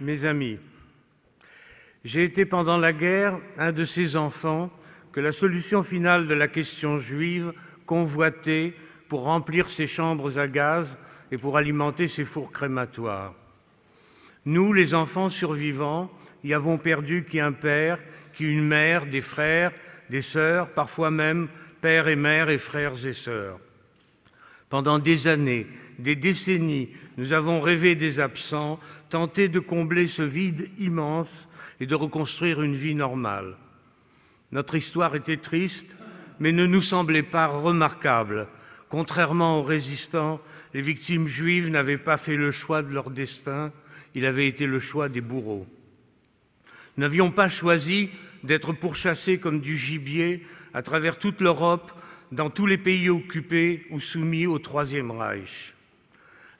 mes amis, j'ai été pendant la guerre un de ces enfants que la solution finale de la question juive convoitait pour remplir ses chambres à gaz et pour alimenter ses fours crématoires. Nous, les enfants survivants, y avons perdu qui un père, qui une mère, des frères, des sœurs, parfois même père et mère et frères et sœurs. Pendant des années, des décennies, nous avons rêvé des absents, tenté de combler ce vide immense et de reconstruire une vie normale. Notre histoire était triste, mais ne nous semblait pas remarquable. Contrairement aux résistants, les victimes juives n'avaient pas fait le choix de leur destin, il avait été le choix des bourreaux. Nous n'avions pas choisi d'être pourchassés comme du gibier à travers toute l'Europe, dans tous les pays occupés ou soumis au Troisième Reich.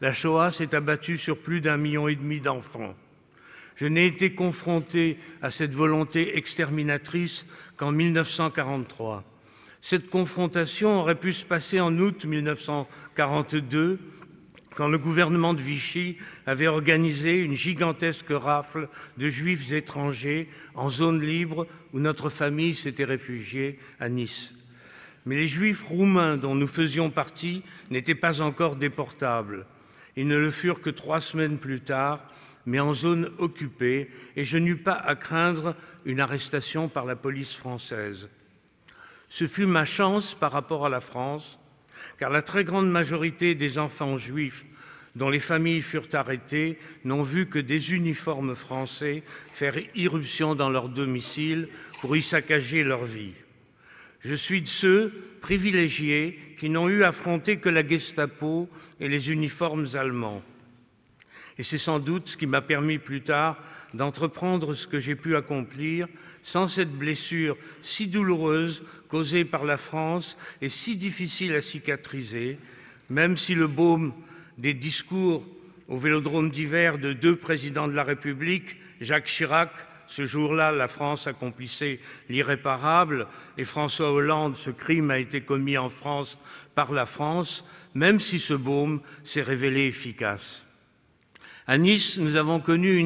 La Shoah s'est abattue sur plus d'un million et demi d'enfants. Je n'ai été confronté à cette volonté exterminatrice qu'en 1943. Cette confrontation aurait pu se passer en août 1942, quand le gouvernement de Vichy avait organisé une gigantesque rafle de juifs étrangers en zone libre où notre famille s'était réfugiée à Nice. Mais les juifs roumains dont nous faisions partie n'étaient pas encore déportables. Ils ne le furent que trois semaines plus tard, mais en zone occupée, et je n'eus pas à craindre une arrestation par la police française. Ce fut ma chance par rapport à la France, car la très grande majorité des enfants juifs dont les familles furent arrêtées n'ont vu que des uniformes français faire irruption dans leur domicile pour y saccager leur vie. Je suis de ceux privilégiés qui n'ont eu à affronter que la Gestapo et les uniformes allemands. Et c'est sans doute ce qui m'a permis plus tard d'entreprendre ce que j'ai pu accomplir sans cette blessure si douloureuse causée par la France et si difficile à cicatriser, même si le baume des discours au Vélodrome d'hiver de deux présidents de la République, Jacques Chirac, ce jour-là, la France accomplissait l'irréparable et François Hollande, ce crime a été commis en France par la France, même si ce baume s'est révélé efficace. À Nice, nous avons connu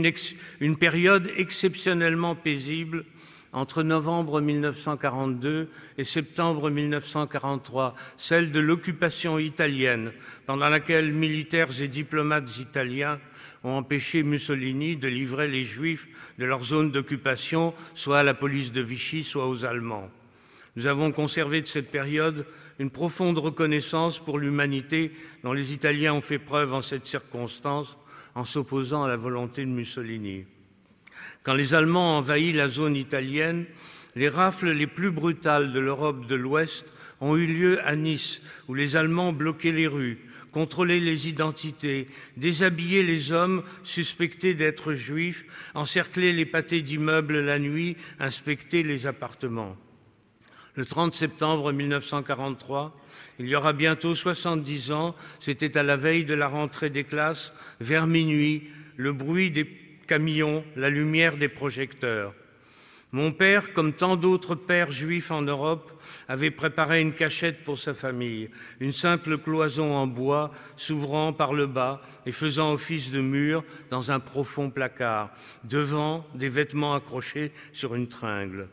une, période exceptionnellement paisible entre novembre 1942 et septembre 1943, celle de l'occupation italienne, pendant laquelle militaires et diplomates italiens ont empêché Mussolini de livrer les Juifs de leur zone d'occupation, soit à la police de Vichy, soit aux Allemands. Nous avons conservé de cette période une profonde reconnaissance pour l'humanité dont les Italiens ont fait preuve en cette circonstance en s'opposant à la volonté de Mussolini. Quand les Allemands ont envahi la zone italienne, les rafles les plus brutales de l'Europe de l'Ouest ont eu lieu à Nice, où les Allemands bloquaient les rues, contrôlaient les identités, déshabillaient les hommes suspectés d'être juifs, encerclaient les pâtés d'immeubles la nuit, inspectaient les appartements. Le 30 septembre 1943, il y aura bientôt 70 ans, c'était à la veille de la rentrée des classes, vers minuit, le bruit des camions, la lumière des projecteurs. Mon père, comme tant d'autres pères juifs en Europe, avait préparé une cachette pour sa famille, une simple cloison en bois s'ouvrant par le bas et faisant office de mur dans un profond placard, devant des vêtements accrochés sur une tringle.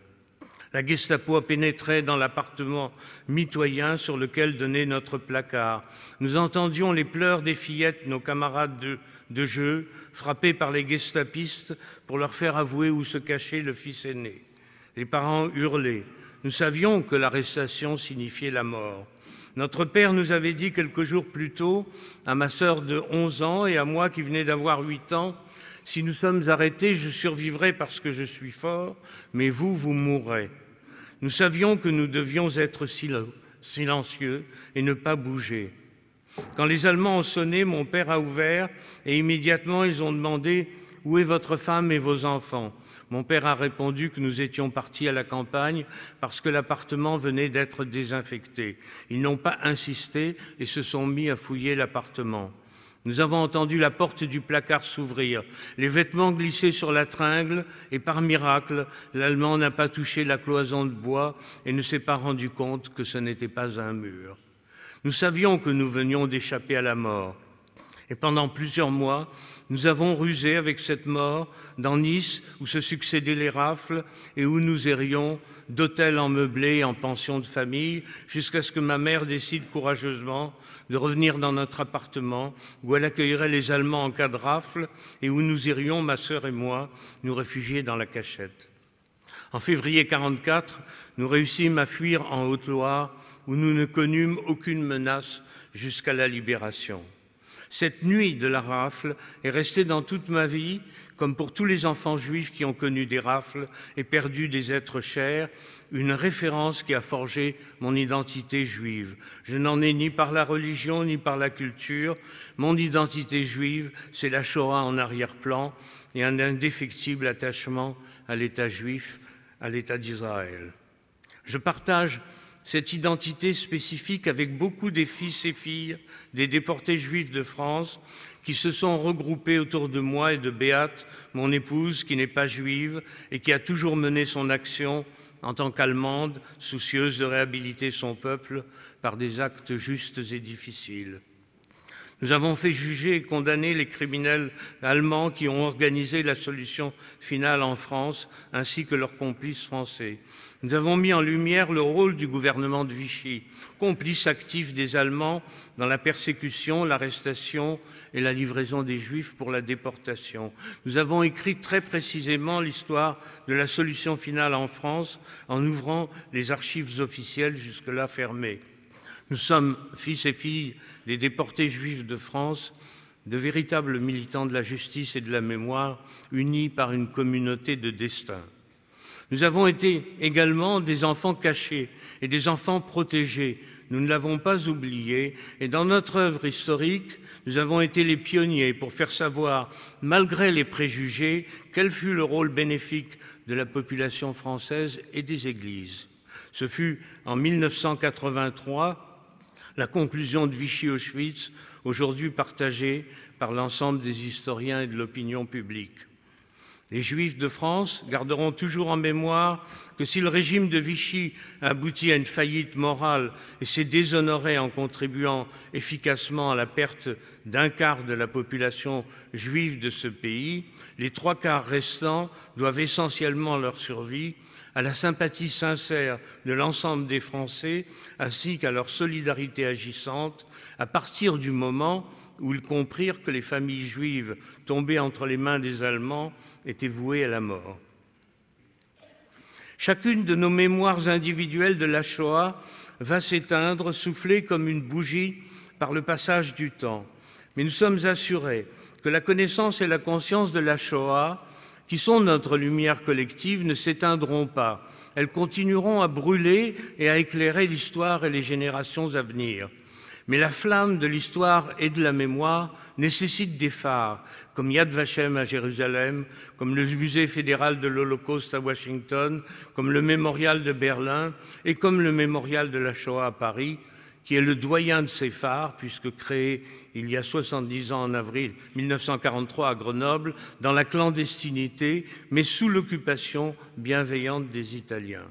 La Gestapo a pénétré dans l'appartement mitoyen sur lequel donnait notre placard. Nous entendions les pleurs des fillettes, nos camarades de, de jeu, frappés par les gestapistes pour leur faire avouer où se cachait le fils aîné. Les parents hurlaient. Nous savions que l'arrestation signifiait la mort. Notre père nous avait dit quelques jours plus tôt, à ma sœur de 11 ans et à moi qui venais d'avoir 8 ans, si nous sommes arrêtés, je survivrai parce que je suis fort, mais vous, vous mourrez. Nous savions que nous devions être silencieux et ne pas bouger. Quand les Allemands ont sonné, mon père a ouvert et immédiatement ils ont demandé Où est votre femme et vos enfants? Mon père a répondu que nous étions partis à la campagne parce que l'appartement venait d'être désinfecté. Ils n'ont pas insisté et se sont mis à fouiller l'appartement. Nous avons entendu la porte du placard s'ouvrir, les vêtements glisser sur la tringle, et par miracle, l'Allemand n'a pas touché la cloison de bois et ne s'est pas rendu compte que ce n'était pas un mur. Nous savions que nous venions d'échapper à la mort. Et pendant plusieurs mois, nous avons rusé avec cette mort dans Nice, où se succédaient les rafles et où nous errions d'hôtel en meublé en pension de famille, jusqu'à ce que ma mère décide courageusement de revenir dans notre appartement, où elle accueillerait les Allemands en cas de rafle et où nous irions, ma sœur et moi, nous réfugier dans la cachette. En février 1944, nous réussîmes à fuir en Haute-Loire, où nous ne connûmes aucune menace jusqu'à la libération. Cette nuit de la rafle est restée dans toute ma vie, comme pour tous les enfants juifs qui ont connu des rafles et perdu des êtres chers, une référence qui a forgé mon identité juive. Je n'en ai ni par la religion ni par la culture. Mon identité juive, c'est la Shoah en arrière-plan et un indéfectible attachement à l'État juif, à l'État d'Israël. Je partage cette identité spécifique avec beaucoup des fils et filles des déportés juifs de France qui se sont regroupés autour de moi et de Béate, mon épouse, qui n'est pas juive et qui a toujours mené son action en tant qu'Allemande, soucieuse de réhabiliter son peuple par des actes justes et difficiles. Nous avons fait juger et condamner les criminels allemands qui ont organisé la solution finale en France, ainsi que leurs complices français. Nous avons mis en lumière le rôle du gouvernement de Vichy, complice actif des Allemands dans la persécution, l'arrestation et la livraison des Juifs pour la déportation. Nous avons écrit très précisément l'histoire de la solution finale en France en ouvrant les archives officielles jusque-là fermées. Nous sommes, fils et filles des déportés juifs de France, de véritables militants de la justice et de la mémoire, unis par une communauté de destin. Nous avons été également des enfants cachés et des enfants protégés. Nous ne l'avons pas oublié. Et dans notre œuvre historique, nous avons été les pionniers pour faire savoir, malgré les préjugés, quel fut le rôle bénéfique de la population française et des églises. Ce fut en 1983 la conclusion de Vichy-Auschwitz, aujourd'hui partagée par l'ensemble des historiens et de l'opinion publique. Les Juifs de France garderont toujours en mémoire que si le régime de Vichy aboutit à une faillite morale et s'est déshonoré en contribuant efficacement à la perte d'un quart de la population juive de ce pays, les trois quarts restants doivent essentiellement leur survie à la sympathie sincère de l'ensemble des Français ainsi qu'à leur solidarité agissante à partir du moment où ils comprirent que les familles juives tombées entre les mains des Allemands étaient vouées à la mort. Chacune de nos mémoires individuelles de la Shoah va s'éteindre, soufflée comme une bougie par le passage du temps. Mais nous sommes assurés que la connaissance et la conscience de la Shoah qui sont notre lumière collective, ne s'éteindront pas. Elles continueront à brûler et à éclairer l'histoire et les générations à venir. Mais la flamme de l'histoire et de la mémoire nécessite des phares, comme Yad Vashem à Jérusalem, comme le musée fédéral de l'Holocauste à Washington, comme le mémorial de Berlin et comme le mémorial de la Shoah à Paris, qui est le doyen de ces phares, puisque créé il y a 70 ans en avril 1943 à Grenoble, dans la clandestinité, mais sous l'occupation bienveillante des Italiens.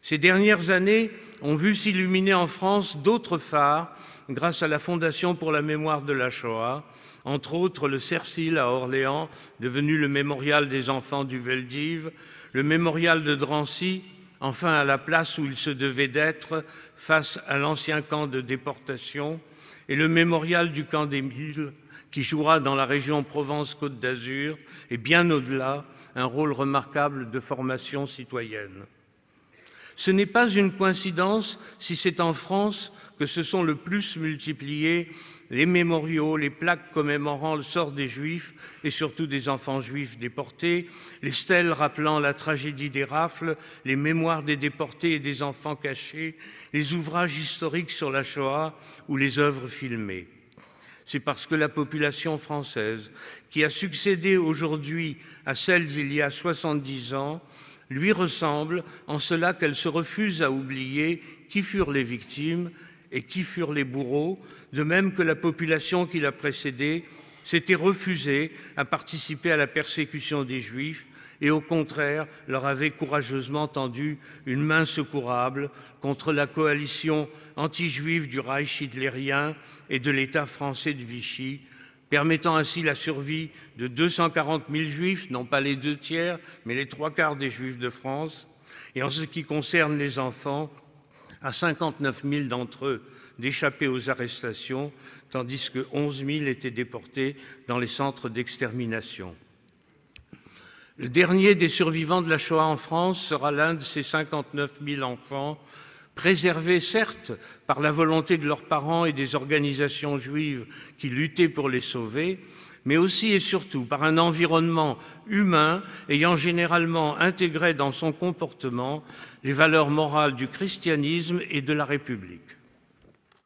Ces dernières années ont vu s'illuminer en France d'autres phares grâce à la Fondation pour la mémoire de la Shoah, entre autres le Cercil à Orléans, devenu le mémorial des enfants du Veldiv, le mémorial de Drancy, enfin à la place où il se devait d'être face à l'ancien camp de déportation, et le mémorial du camp des Mille, qui jouera dans la région Provence-Côte d'Azur et bien au-delà un rôle remarquable de formation citoyenne. Ce n'est pas une coïncidence si c'est en France que se sont le plus multipliés les mémoriaux, les plaques commémorant le sort des Juifs et surtout des enfants juifs déportés, les stèles rappelant la tragédie des rafles, les mémoires des déportés et des enfants cachés, les ouvrages historiques sur la Shoah ou les œuvres filmées. C'est parce que la population française, qui a succédé aujourd'hui à celle d'il y a 70 ans, lui ressemble en cela qu'elle se refuse à oublier qui furent les victimes et qui furent les bourreaux, de même que la population qui l'a précédée s'était refusée à participer à la persécution des Juifs et au contraire leur avait courageusement tendu une main secourable contre la coalition anti-juive du Reich hitlérien et de l'État français de Vichy, permettant ainsi la survie de 240 000 juifs, non pas les deux tiers, mais les trois quarts des juifs de France, et en ce qui concerne les enfants, à 59 000 d'entre eux d'échapper aux arrestations, tandis que 11 000 étaient déportés dans les centres d'extermination. Le dernier des survivants de la Shoah en France sera l'un de ces 59 000 enfants, préservés certes par la volonté de leurs parents et des organisations juives qui luttaient pour les sauver, mais aussi et surtout par un environnement humain ayant généralement intégré dans son comportement les valeurs morales du christianisme et de la République.